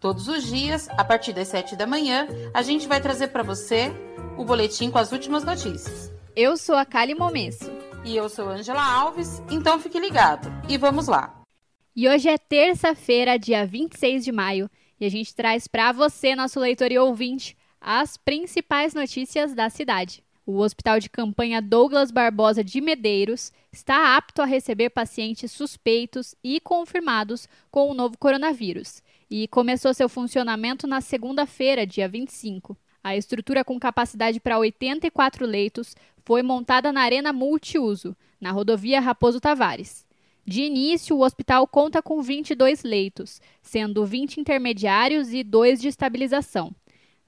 Todos os dias, a partir das 7 da manhã, a gente vai trazer para você o boletim com as últimas notícias. Eu sou a Kali Momesso. E eu sou Angela Alves, então fique ligado. E vamos lá. E hoje é terça-feira, dia 26 de maio, e a gente traz para você, nosso leitor e ouvinte, as principais notícias da cidade. O Hospital de Campanha Douglas Barbosa de Medeiros está apto a receber pacientes suspeitos e confirmados com o novo coronavírus e começou seu funcionamento na segunda-feira, dia 25. A estrutura com capacidade para 84 leitos foi montada na Arena Multiuso, na rodovia Raposo Tavares. De início, o hospital conta com 22 leitos, sendo 20 intermediários e 2 de estabilização.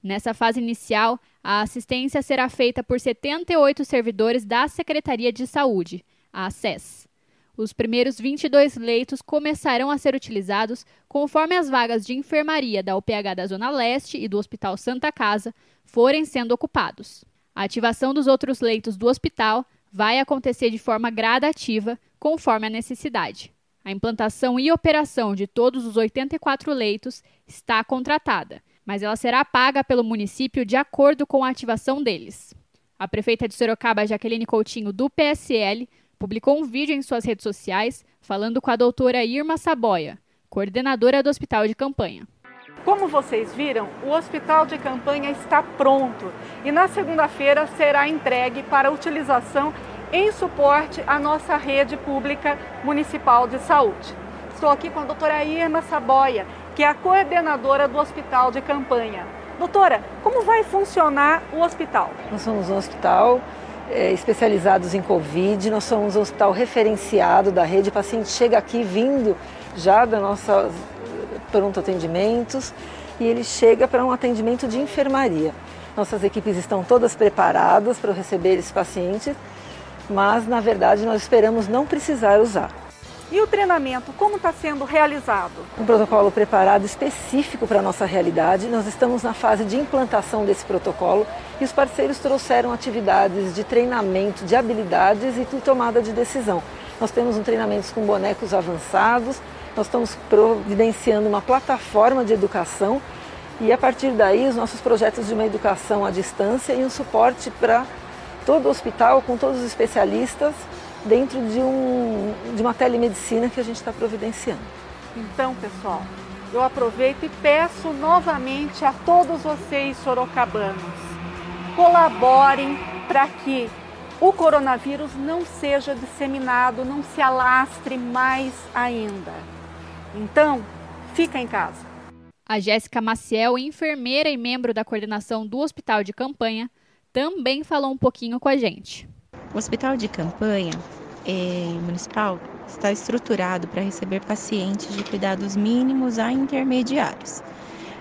Nessa fase inicial, a assistência será feita por 78 servidores da Secretaria de Saúde, a SES. Os primeiros 22 leitos começarão a ser utilizados conforme as vagas de enfermaria da UPH da Zona Leste e do Hospital Santa Casa forem sendo ocupados. A ativação dos outros leitos do hospital vai acontecer de forma gradativa, conforme a necessidade. A implantação e operação de todos os 84 leitos está contratada, mas ela será paga pelo município de acordo com a ativação deles. A prefeita de Sorocaba, Jaqueline Coutinho, do PSL, publicou um vídeo em suas redes sociais falando com a doutora Irma Saboia, coordenadora do hospital de campanha. Como vocês viram, o hospital de campanha está pronto e na segunda-feira será entregue para utilização em suporte à nossa rede pública municipal de saúde. Estou aqui com a doutora Irma Saboia, que é a coordenadora do hospital de campanha. Doutora, como vai funcionar o hospital? Nós somos um hospital é, especializados em Covid. Nós somos um hospital referenciado da rede. O paciente chega aqui vindo já da nossa pronto atendimentos e ele chega para um atendimento de enfermaria. Nossas equipes estão todas preparadas para receber esses pacientes, mas na verdade nós esperamos não precisar usar. E o treinamento, como está sendo realizado? Um protocolo preparado específico para a nossa realidade. Nós estamos na fase de implantação desse protocolo e os parceiros trouxeram atividades de treinamento de habilidades e de tomada de decisão. Nós temos um treinamento com bonecos avançados, nós estamos providenciando uma plataforma de educação e a partir daí os nossos projetos de uma educação à distância e um suporte para todo o hospital com todos os especialistas dentro de, um, de uma telemedicina que a gente está providenciando. Então, pessoal, eu aproveito e peço novamente a todos vocês sorocabanos, colaborem para que o coronavírus não seja disseminado, não se alastre mais ainda. Então, fica em casa. A Jéssica Maciel, enfermeira e membro da coordenação do Hospital de Campanha, também falou um pouquinho com a gente. O hospital de campanha é, municipal está estruturado para receber pacientes de cuidados mínimos a intermediários.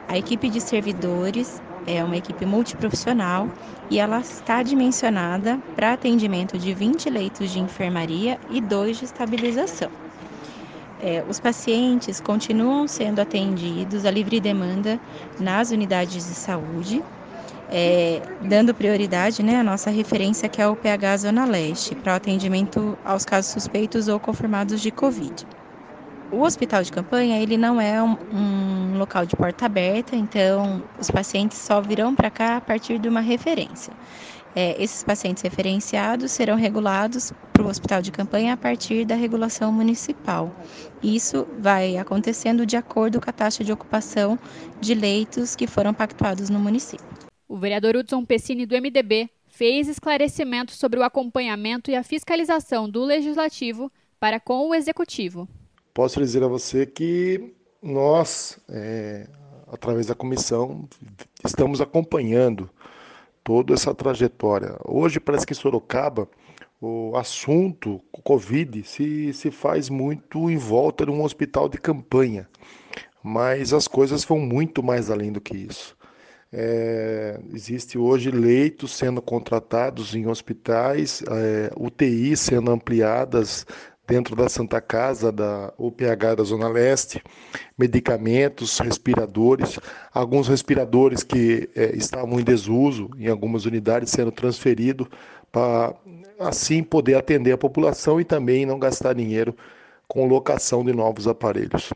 A equipe de servidores é uma equipe multiprofissional e ela está dimensionada para atendimento de 20 leitos de enfermaria e dois de estabilização. É, os pacientes continuam sendo atendidos a livre demanda nas unidades de saúde é, dando prioridade né, à nossa referência, que é o PH Zona Leste, para o atendimento aos casos suspeitos ou confirmados de Covid. O hospital de campanha ele não é um, um local de porta aberta, então os pacientes só virão para cá a partir de uma referência. É, esses pacientes referenciados serão regulados para o hospital de campanha a partir da regulação municipal. Isso vai acontecendo de acordo com a taxa de ocupação de leitos que foram pactuados no município. O vereador Hudson Pessini, do MDB, fez esclarecimentos sobre o acompanhamento e a fiscalização do Legislativo para com o Executivo. Posso dizer a você que nós, é, através da comissão, estamos acompanhando toda essa trajetória. Hoje parece que Sorocaba, o assunto Covid se, se faz muito em volta de um hospital de campanha, mas as coisas vão muito mais além do que isso. É, existe hoje leitos sendo contratados em hospitais, é, UTI sendo ampliadas dentro da Santa Casa, da UPH da Zona Leste, medicamentos, respiradores, alguns respiradores que é, estavam em desuso em algumas unidades sendo transferidos para assim poder atender a população e também não gastar dinheiro com locação de novos aparelhos.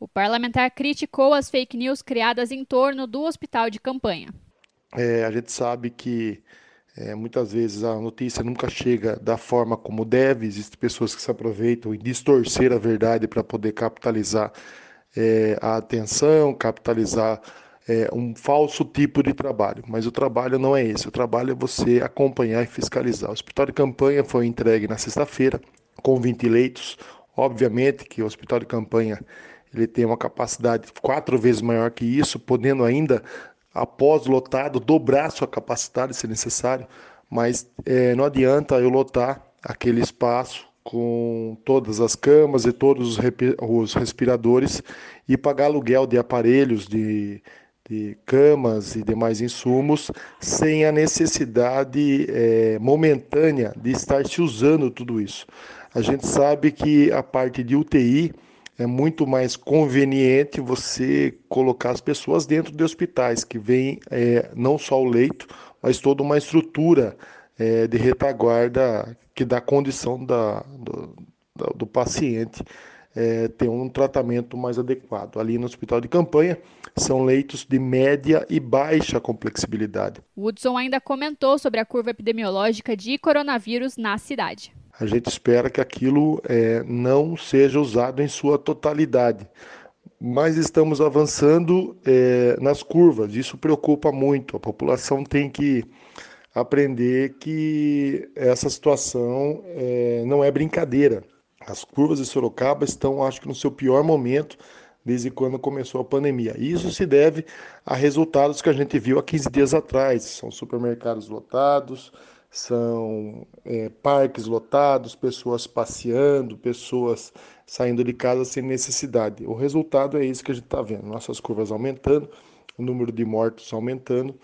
O parlamentar criticou as fake news criadas em torno do hospital de campanha. É, a gente sabe que é, muitas vezes a notícia nunca chega da forma como deve, existem pessoas que se aproveitam e distorcer a verdade para poder capitalizar é, a atenção, capitalizar é, um falso tipo de trabalho. Mas o trabalho não é esse, o trabalho é você acompanhar e fiscalizar. O hospital de campanha foi entregue na sexta-feira com 20 leitos. Obviamente que o hospital de campanha ele tem uma capacidade quatro vezes maior que isso, podendo ainda, após lotado, dobrar sua capacidade se necessário, mas é, não adianta eu lotar aquele espaço com todas as camas e todos os respiradores e pagar aluguel de aparelhos, de, de camas e demais insumos, sem a necessidade é, momentânea de estar se usando tudo isso. A gente sabe que a parte de UTI é muito mais conveniente você colocar as pessoas dentro de hospitais, que vem é, não só o leito, mas toda uma estrutura é, de retaguarda que dá condição da, do, do paciente é, ter um tratamento mais adequado. Ali no hospital de campanha, são leitos de média e baixa complexibilidade. Woodson ainda comentou sobre a curva epidemiológica de coronavírus na cidade a gente espera que aquilo é, não seja usado em sua totalidade. Mas estamos avançando é, nas curvas, isso preocupa muito. A população tem que aprender que essa situação é, não é brincadeira. As curvas de Sorocaba estão, acho que, no seu pior momento desde quando começou a pandemia. Isso se deve a resultados que a gente viu há 15 dias atrás. São supermercados lotados, são é, parques lotados, pessoas passeando, pessoas saindo de casa sem necessidade. O resultado é isso que a gente está vendo: nossas curvas aumentando, o número de mortos aumentando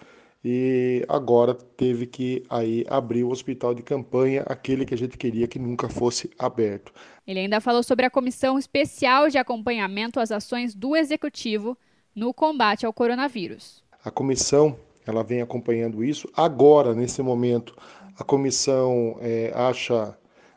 e agora teve que aí abrir o hospital de campanha, aquele que a gente queria que nunca fosse aberto. Ele ainda falou sobre a comissão especial de acompanhamento às ações do executivo no combate ao coronavírus. A comissão ela vem acompanhando isso. Agora, nesse momento, a comissão é, acha,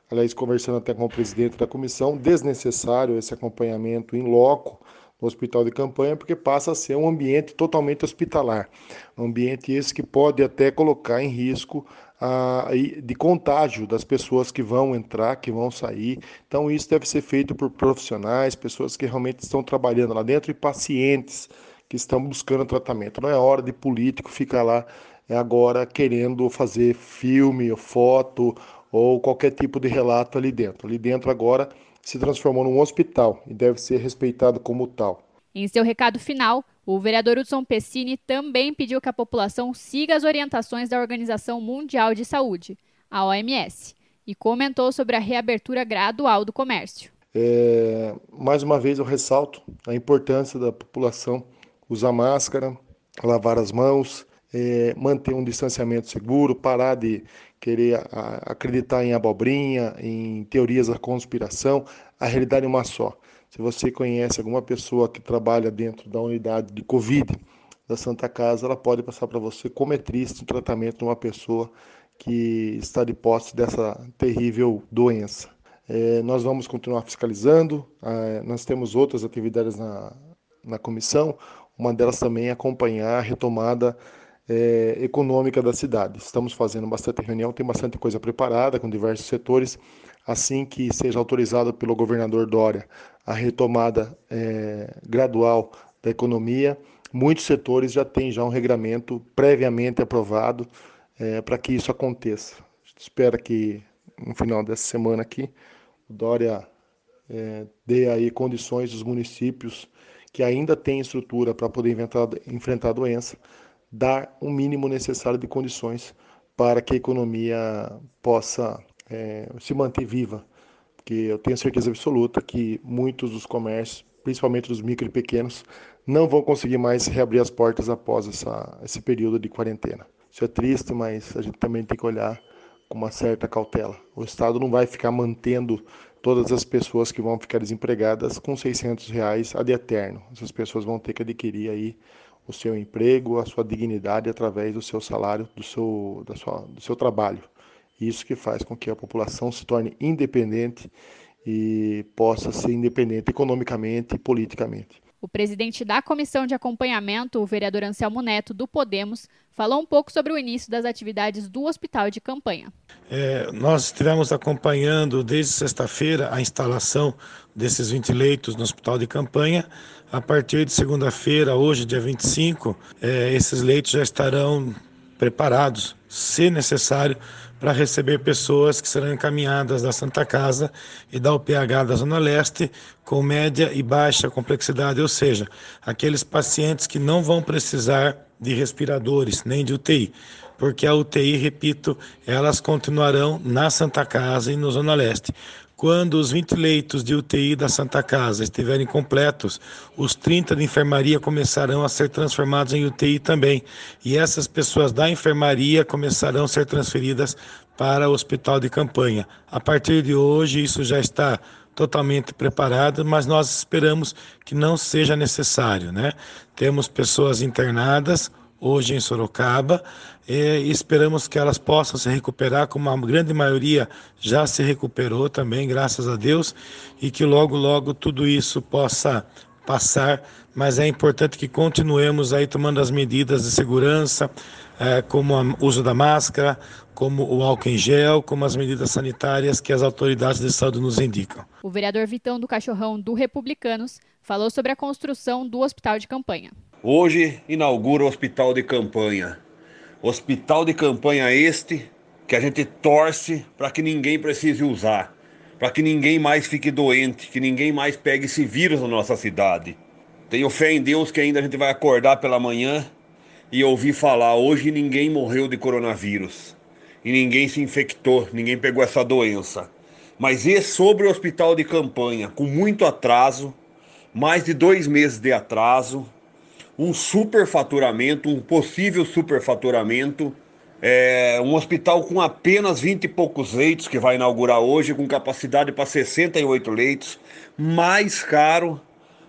aliás, conversando até com o presidente da comissão, desnecessário esse acompanhamento em loco no hospital de campanha, porque passa a ser um ambiente totalmente hospitalar. Um ambiente esse que pode até colocar em risco a, de contágio das pessoas que vão entrar, que vão sair. Então, isso deve ser feito por profissionais, pessoas que realmente estão trabalhando lá dentro e pacientes que estão buscando tratamento. Não é hora de político ficar lá é agora querendo fazer filme, foto ou qualquer tipo de relato ali dentro. Ali dentro agora se transformou num hospital e deve ser respeitado como tal. Em seu recado final, o vereador Hudson Pessini também pediu que a população siga as orientações da Organização Mundial de Saúde, a OMS, e comentou sobre a reabertura gradual do comércio. É, mais uma vez eu ressalto a importância da população usar máscara, lavar as mãos, é, manter um distanciamento seguro, parar de querer a, acreditar em abobrinha, em teorias da conspiração. A realidade é uma só. Se você conhece alguma pessoa que trabalha dentro da unidade de Covid da Santa Casa, ela pode passar para você como é triste o tratamento de uma pessoa que está de posse dessa terrível doença. É, nós vamos continuar fiscalizando, é, nós temos outras atividades na, na comissão, uma delas também é acompanhar a retomada é, econômica da cidade. Estamos fazendo bastante reunião, tem bastante coisa preparada com diversos setores. Assim que seja autorizado pelo governador Dória a retomada é, gradual da economia, muitos setores já têm já um regramento previamente aprovado é, para que isso aconteça. Espera que no final dessa semana aqui o Dória é, dê aí condições dos municípios que ainda têm estrutura para poder enfrentar a doença, dar o um mínimo necessário de condições para que a economia possa é, se manter viva. Porque eu tenho certeza absoluta que muitos dos comércios principalmente os micro e pequenos, não vão conseguir mais reabrir as portas após essa, esse período de quarentena. Isso é triste, mas a gente também tem que olhar com uma certa cautela. O Estado não vai ficar mantendo todas as pessoas que vão ficar desempregadas com 600 reais ad eterno. Essas pessoas vão ter que adquirir aí o seu emprego, a sua dignidade através do seu salário, do seu, da sua, do seu trabalho. Isso que faz com que a população se torne independente e possa ser independente economicamente e politicamente. O presidente da comissão de acompanhamento, o vereador Anselmo Neto, do Podemos, falou um pouco sobre o início das atividades do hospital de campanha. É, nós estivemos acompanhando desde sexta-feira a instalação desses 20 leitos no hospital de campanha. A partir de segunda-feira, hoje, dia 25, é, esses leitos já estarão preparados, se necessário, para receber pessoas que serão encaminhadas da Santa Casa e da UPH da Zona Leste com média e baixa complexidade, ou seja, aqueles pacientes que não vão precisar de respiradores nem de UTI, porque a UTI, repito, elas continuarão na Santa Casa e no Zona Leste. Quando os 20 leitos de UTI da Santa Casa estiverem completos, os 30 de enfermaria começarão a ser transformados em UTI também. E essas pessoas da enfermaria começarão a ser transferidas para o hospital de campanha. A partir de hoje, isso já está totalmente preparado, mas nós esperamos que não seja necessário, né? Temos pessoas internadas, hoje em Sorocaba e esperamos que elas possam se recuperar, como a grande maioria já se recuperou também, graças a Deus, e que logo, logo tudo isso possa passar, mas é importante que continuemos aí tomando as medidas de segurança, é, como o uso da máscara, como o álcool em gel, como as medidas sanitárias que as autoridades de saúde nos indicam. O vereador Vitão do Cachorrão, do Republicanos, falou sobre a construção do hospital de campanha. Hoje inaugura o hospital de campanha. Hospital de campanha este que a gente torce para que ninguém precise usar, para que ninguém mais fique doente, que ninguém mais pegue esse vírus na nossa cidade. Tenho fé em Deus que ainda a gente vai acordar pela manhã e ouvir falar: hoje ninguém morreu de coronavírus e ninguém se infectou, ninguém pegou essa doença. Mas e sobre o hospital de campanha, com muito atraso, mais de dois meses de atraso, um superfaturamento, um possível superfaturamento. É, um hospital com apenas 20 e poucos leitos, que vai inaugurar hoje, com capacidade para 68 leitos, mais caro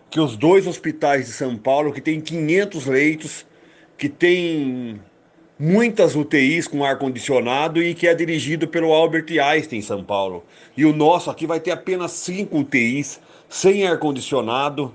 que os dois hospitais de São Paulo, que tem 500 leitos, que tem muitas UTIs com ar-condicionado e que é dirigido pelo Albert Einstein em São Paulo. E o nosso aqui vai ter apenas 5 UTIs, sem ar-condicionado,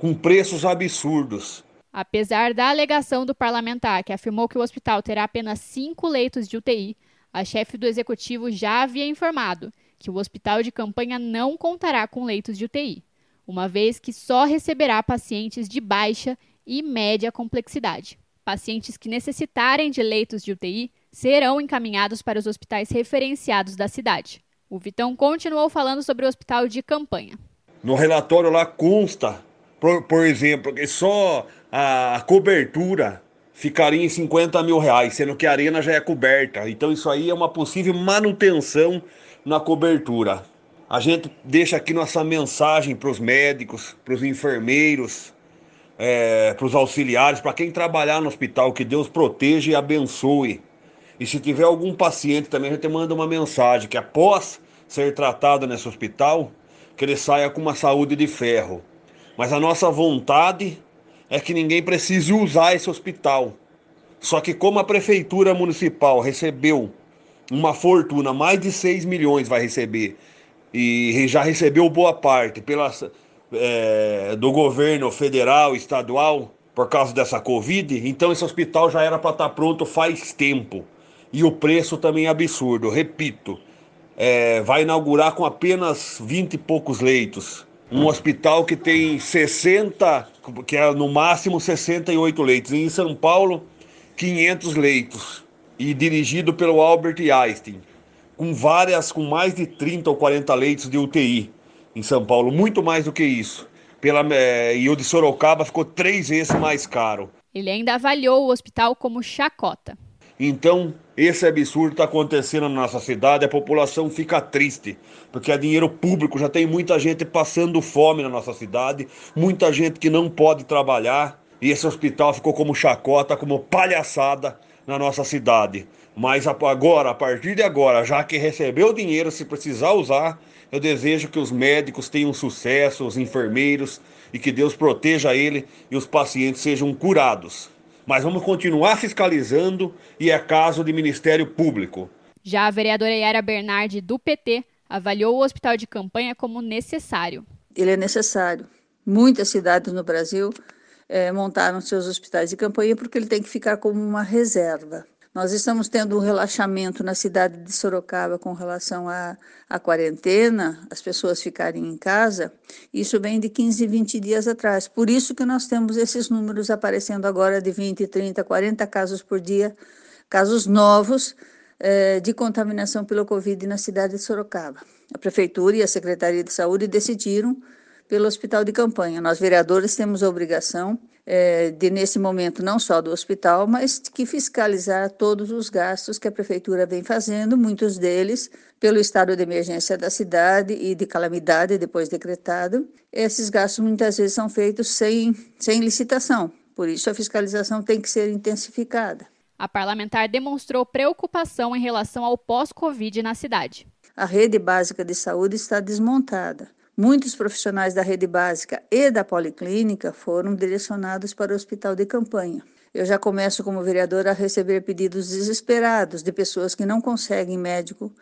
com preços absurdos. Apesar da alegação do parlamentar, que afirmou que o hospital terá apenas cinco leitos de UTI, a chefe do executivo já havia informado que o hospital de campanha não contará com leitos de UTI, uma vez que só receberá pacientes de baixa e média complexidade. Pacientes que necessitarem de leitos de UTI serão encaminhados para os hospitais referenciados da cidade. O Vitão continuou falando sobre o hospital de campanha. No relatório lá consta, por, por exemplo, que só a cobertura ficaria em 50 mil reais, sendo que a arena já é coberta. Então isso aí é uma possível manutenção na cobertura. A gente deixa aqui nossa mensagem para os médicos, para os enfermeiros, é, para os auxiliares, para quem trabalhar no hospital, que Deus proteja e abençoe. E se tiver algum paciente também, a gente manda uma mensagem que após ser tratado nesse hospital, que ele saia com uma saúde de ferro. Mas a nossa vontade é que ninguém precise usar esse hospital. Só que como a prefeitura municipal recebeu uma fortuna, mais de 6 milhões vai receber, e já recebeu boa parte pela, é, do governo federal, estadual, por causa dessa Covid, então esse hospital já era para estar tá pronto faz tempo. E o preço também é absurdo, repito. É, vai inaugurar com apenas 20 e poucos leitos um hospital que tem 60, que é no máximo 68 leitos. em São Paulo, 500 leitos. E dirigido pelo Albert Einstein, com várias, com mais de 30 ou 40 leitos de UTI em São Paulo, muito mais do que isso. Pela, é, e o de Sorocaba ficou três vezes mais caro. Ele ainda avaliou o hospital como chacota. Então, esse absurdo está acontecendo na nossa cidade, a população fica triste, porque é dinheiro público, já tem muita gente passando fome na nossa cidade, muita gente que não pode trabalhar, e esse hospital ficou como chacota, como palhaçada na nossa cidade. Mas agora, a partir de agora, já que recebeu o dinheiro, se precisar usar, eu desejo que os médicos tenham sucesso, os enfermeiros, e que Deus proteja ele e os pacientes sejam curados. Mas vamos continuar fiscalizando e é caso de Ministério Público. Já a vereadora Yara Bernardi, do PT, avaliou o hospital de campanha como necessário. Ele é necessário. Muitas cidades no Brasil é, montaram seus hospitais de campanha porque ele tem que ficar como uma reserva. Nós estamos tendo um relaxamento na cidade de Sorocaba com relação à, à quarentena, as pessoas ficarem em casa. Isso vem de 15, 20 dias atrás. Por isso que nós temos esses números aparecendo agora de 20, 30, 40 casos por dia, casos novos eh, de contaminação pelo Covid na cidade de Sorocaba. A Prefeitura e a Secretaria de Saúde decidiram pelo hospital de campanha. Nós, vereadores, temos a obrigação é, de, nesse momento, não só do hospital, mas que fiscalizar todos os gastos que a prefeitura vem fazendo, muitos deles pelo estado de emergência da cidade e de calamidade depois decretado. Esses gastos muitas vezes são feitos sem, sem licitação, por isso a fiscalização tem que ser intensificada. A parlamentar demonstrou preocupação em relação ao pós-Covid na cidade. A rede básica de saúde está desmontada. Muitos profissionais da rede básica e da policlínica foram direcionados para o hospital de campanha. Eu já começo como vereadora a receber pedidos desesperados de pessoas que não conseguem médico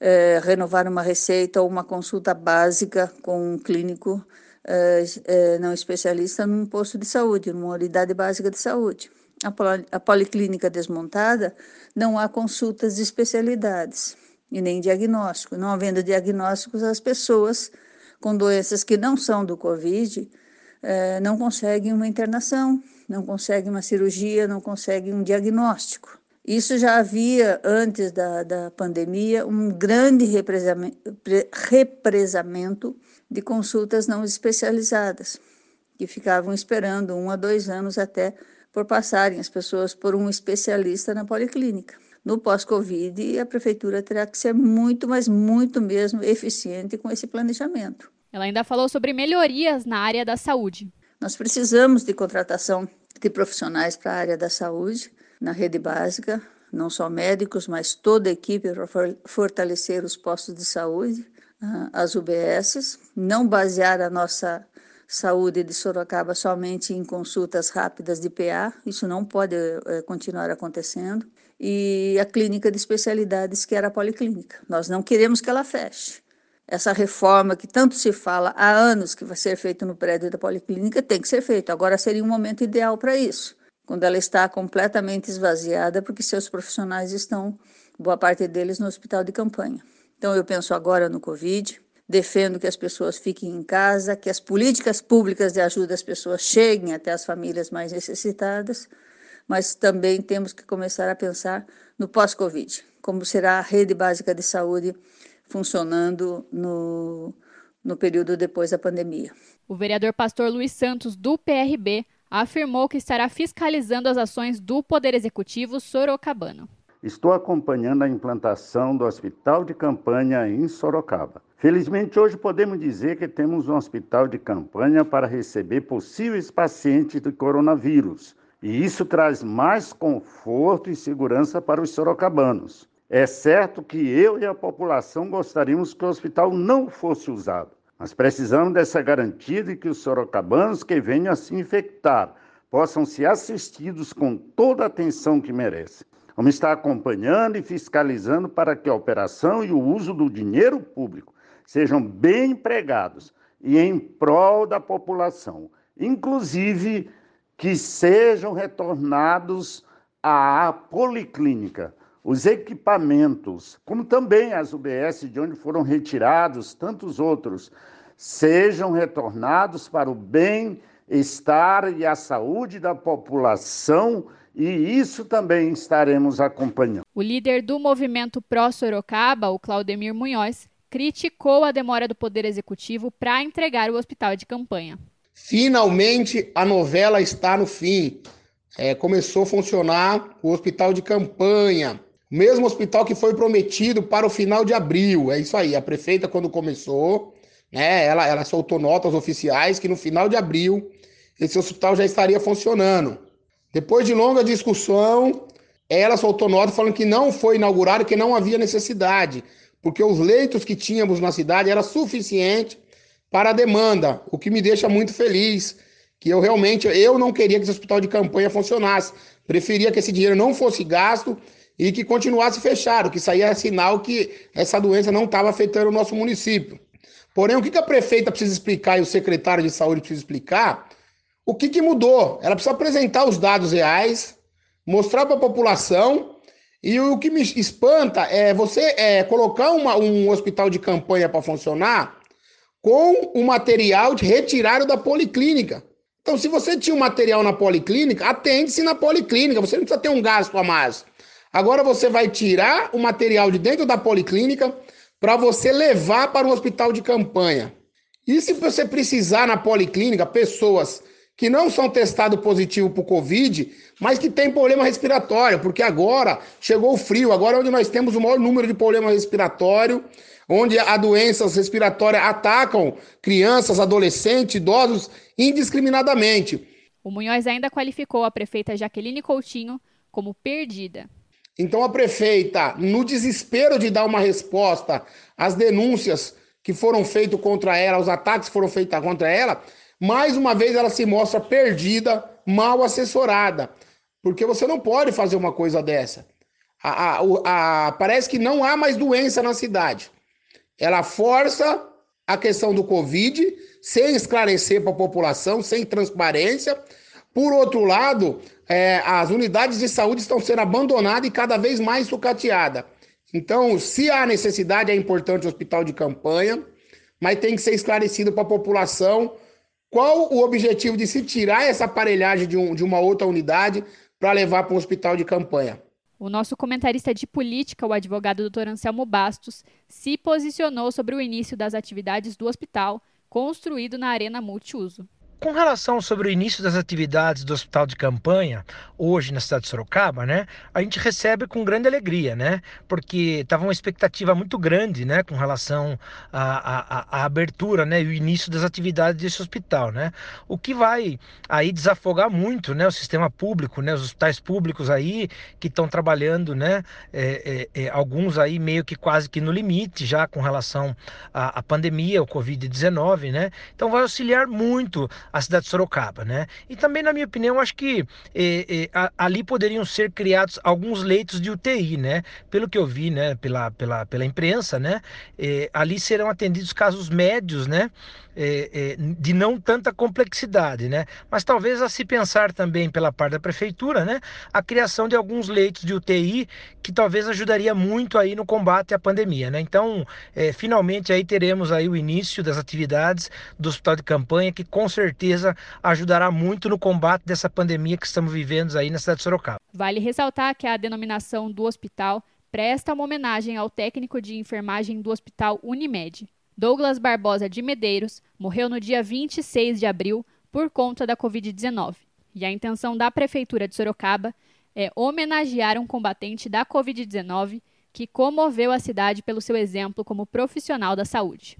eh, renovar uma receita ou uma consulta básica com um clínico eh, eh, não especialista num posto de saúde, numa unidade básica de saúde. A, poli a policlínica desmontada, não há consultas de especialidades e nem diagnóstico. Não havendo diagnósticos, as pessoas com doenças que não são do Covid é, não conseguem uma internação, não conseguem uma cirurgia, não conseguem um diagnóstico. Isso já havia, antes da, da pandemia, um grande represamento de consultas não especializadas, que ficavam esperando um a dois anos até por passarem as pessoas por um especialista na policlínica. No pós-Covid, a prefeitura terá que ser muito, mas muito mesmo eficiente com esse planejamento. Ela ainda falou sobre melhorias na área da saúde. Nós precisamos de contratação de profissionais para a área da saúde, na rede básica, não só médicos, mas toda a equipe para fortalecer os postos de saúde, ah, as UBSs, não basear a nossa saúde de Sorocaba somente em consultas rápidas de PA, isso não pode é, continuar acontecendo e a clínica de especialidades, que era a policlínica. Nós não queremos que ela feche. Essa reforma que tanto se fala há anos que vai ser feita no prédio da policlínica tem que ser feita. Agora seria um momento ideal para isso, quando ela está completamente esvaziada, porque seus profissionais estão, boa parte deles, no hospital de campanha. Então eu penso agora no Covid, defendo que as pessoas fiquem em casa, que as políticas públicas de ajuda às pessoas cheguem até as famílias mais necessitadas mas também temos que começar a pensar no pós-Covid, como será a rede básica de saúde funcionando no, no período depois da pandemia. O vereador pastor Luiz Santos, do PRB, afirmou que estará fiscalizando as ações do Poder Executivo sorocabano. Estou acompanhando a implantação do hospital de campanha em Sorocaba. Felizmente, hoje podemos dizer que temos um hospital de campanha para receber possíveis pacientes de coronavírus, e isso traz mais conforto e segurança para os sorocabanos. É certo que eu e a população gostaríamos que o hospital não fosse usado, mas precisamos dessa garantia de que os sorocabanos que venham a se infectar possam ser assistidos com toda a atenção que merecem. Vamos estar acompanhando e fiscalizando para que a operação e o uso do dinheiro público sejam bem empregados e em prol da população, inclusive que sejam retornados à policlínica os equipamentos, como também as UBS de onde foram retirados tantos outros, sejam retornados para o bem-estar e a saúde da população, e isso também estaremos acompanhando. O líder do movimento pró-Sorocaba, o Claudemir Munhoz, criticou a demora do Poder Executivo para entregar o hospital de campanha. Finalmente a novela está no fim. é, começou a funcionar o hospital de campanha, mesmo hospital que foi prometido para o final de abril. É isso aí. A prefeita, quando começou, né, ela, ela soltou notas oficiais que no final de abril esse hospital já estaria funcionando. Depois de longa discussão, ela soltou nota falando que não foi inaugurado, que não havia necessidade, porque os leitos que tínhamos na cidade era suficiente para a demanda, o que me deixa muito feliz, que eu realmente eu não queria que esse hospital de campanha funcionasse. Preferia que esse dinheiro não fosse gasto e que continuasse fechado, que aí é sinal que essa doença não estava afetando o nosso município. Porém, o que a prefeita precisa explicar e o secretário de saúde precisa explicar o que, que mudou? Ela precisa apresentar os dados reais, mostrar para a população. E o que me espanta é você é, colocar uma, um hospital de campanha para funcionar com o material retirado da policlínica. Então, se você tinha um material na policlínica, atende-se na policlínica, você não precisa ter um gasto a mais. Agora você vai tirar o material de dentro da policlínica para você levar para o hospital de campanha. E se você precisar na policlínica, pessoas que não são testados positivos para o Covid, mas que têm problema respiratório, porque agora chegou o frio, agora é onde nós temos o maior número de problema respiratório, onde a doenças respiratórias atacam crianças, adolescentes, idosos indiscriminadamente. O Munhoz ainda qualificou a prefeita Jaqueline Coutinho como perdida. Então a prefeita, no desespero de dar uma resposta às denúncias que foram feitas contra ela, aos ataques que foram feitos contra ela, mais uma vez ela se mostra perdida, mal assessorada, porque você não pode fazer uma coisa dessa. A, a, a, parece que não há mais doença na cidade. Ela força a questão do Covid sem esclarecer para a população, sem transparência. Por outro lado, é, as unidades de saúde estão sendo abandonadas e cada vez mais sucateadas. Então, se há necessidade, é importante o hospital de campanha, mas tem que ser esclarecido para a população qual o objetivo de se tirar essa aparelhagem de, um, de uma outra unidade para levar para um hospital de campanha? O nosso comentarista de política, o advogado Dr. Anselmo Bastos, se posicionou sobre o início das atividades do hospital construído na Arena Multiuso. Com relação sobre o início das atividades do hospital de campanha, hoje na cidade de Sorocaba, né, a gente recebe com grande alegria, né, porque estava uma expectativa muito grande, né, com relação à, abertura, né, e o início das atividades desse hospital, né, o que vai aí desafogar muito, né, o sistema público, né, os hospitais públicos aí que estão trabalhando, né, é, é, é, alguns aí meio que quase que no limite já com relação à, à pandemia, o Covid-19, né, então vai auxiliar muito a cidade de Sorocaba, né? E também, na minha opinião, acho que eh, eh, ali poderiam ser criados alguns leitos de UTI, né? Pelo que eu vi, né? Pela, pela, pela imprensa, né? Eh, ali serão atendidos casos médios, né? É, é, de não tanta complexidade, né? Mas talvez a se pensar também pela parte da prefeitura, né? A criação de alguns leitos de UTI que talvez ajudaria muito aí no combate à pandemia, né? Então, é, finalmente aí teremos aí o início das atividades do hospital de campanha que com certeza ajudará muito no combate dessa pandemia que estamos vivendo aí na cidade de Sorocaba. Vale ressaltar que a denominação do hospital presta uma homenagem ao técnico de enfermagem do Hospital Unimed. Douglas Barbosa de Medeiros morreu no dia 26 de abril por conta da Covid-19. E a intenção da Prefeitura de Sorocaba é homenagear um combatente da Covid-19 que comoveu a cidade pelo seu exemplo como profissional da saúde.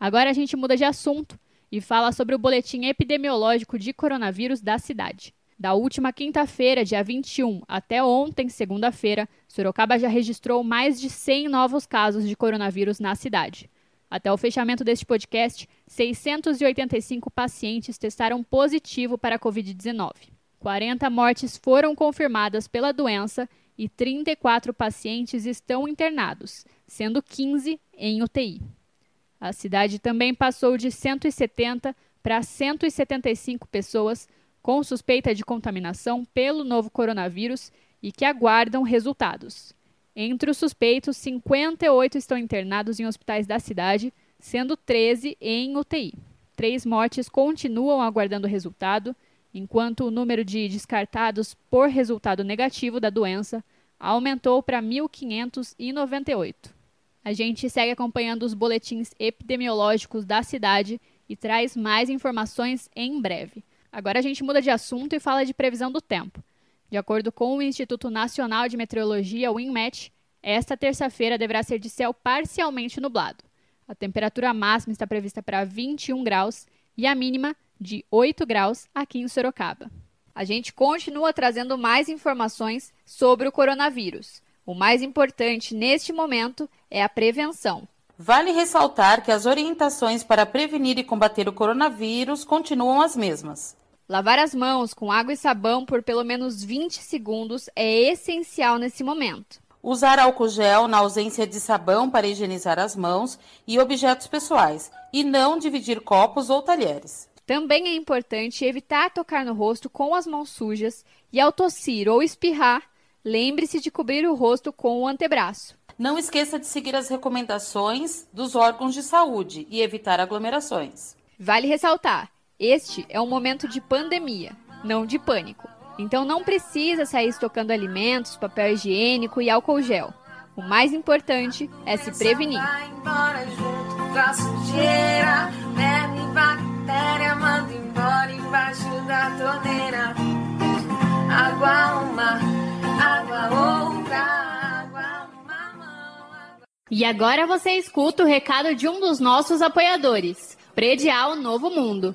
Agora a gente muda de assunto e fala sobre o boletim epidemiológico de coronavírus da cidade. Da última quinta-feira, dia 21, até ontem, segunda-feira, Sorocaba já registrou mais de 100 novos casos de coronavírus na cidade. Até o fechamento deste podcast, 685 pacientes testaram positivo para a Covid-19. 40 mortes foram confirmadas pela doença e 34 pacientes estão internados, sendo 15 em UTI. A cidade também passou de 170 para 175 pessoas com suspeita de contaminação pelo novo coronavírus e que aguardam resultados. Entre os suspeitos, 58 estão internados em hospitais da cidade, sendo 13 em UTI. Três mortes continuam aguardando resultado, enquanto o número de descartados por resultado negativo da doença aumentou para 1.598. A gente segue acompanhando os boletins epidemiológicos da cidade e traz mais informações em breve. Agora a gente muda de assunto e fala de previsão do tempo. De acordo com o Instituto Nacional de Meteorologia, o INMET, esta terça-feira deverá ser de céu parcialmente nublado. A temperatura máxima está prevista para 21 graus e a mínima de 8 graus aqui em Sorocaba. A gente continua trazendo mais informações sobre o coronavírus. O mais importante neste momento é a prevenção. Vale ressaltar que as orientações para prevenir e combater o coronavírus continuam as mesmas. Lavar as mãos com água e sabão por pelo menos 20 segundos é essencial nesse momento. Usar álcool gel na ausência de sabão para higienizar as mãos e objetos pessoais, e não dividir copos ou talheres. Também é importante evitar tocar no rosto com as mãos sujas e, ao tossir ou espirrar, lembre-se de cobrir o rosto com o antebraço. Não esqueça de seguir as recomendações dos órgãos de saúde e evitar aglomerações. Vale ressaltar: este é um momento de pandemia, não de pânico. Então não precisa sair estocando alimentos, papel higiênico e álcool gel. O mais importante é se prevenir. E agora você escuta o recado de um dos nossos apoiadores, Predial Novo Mundo.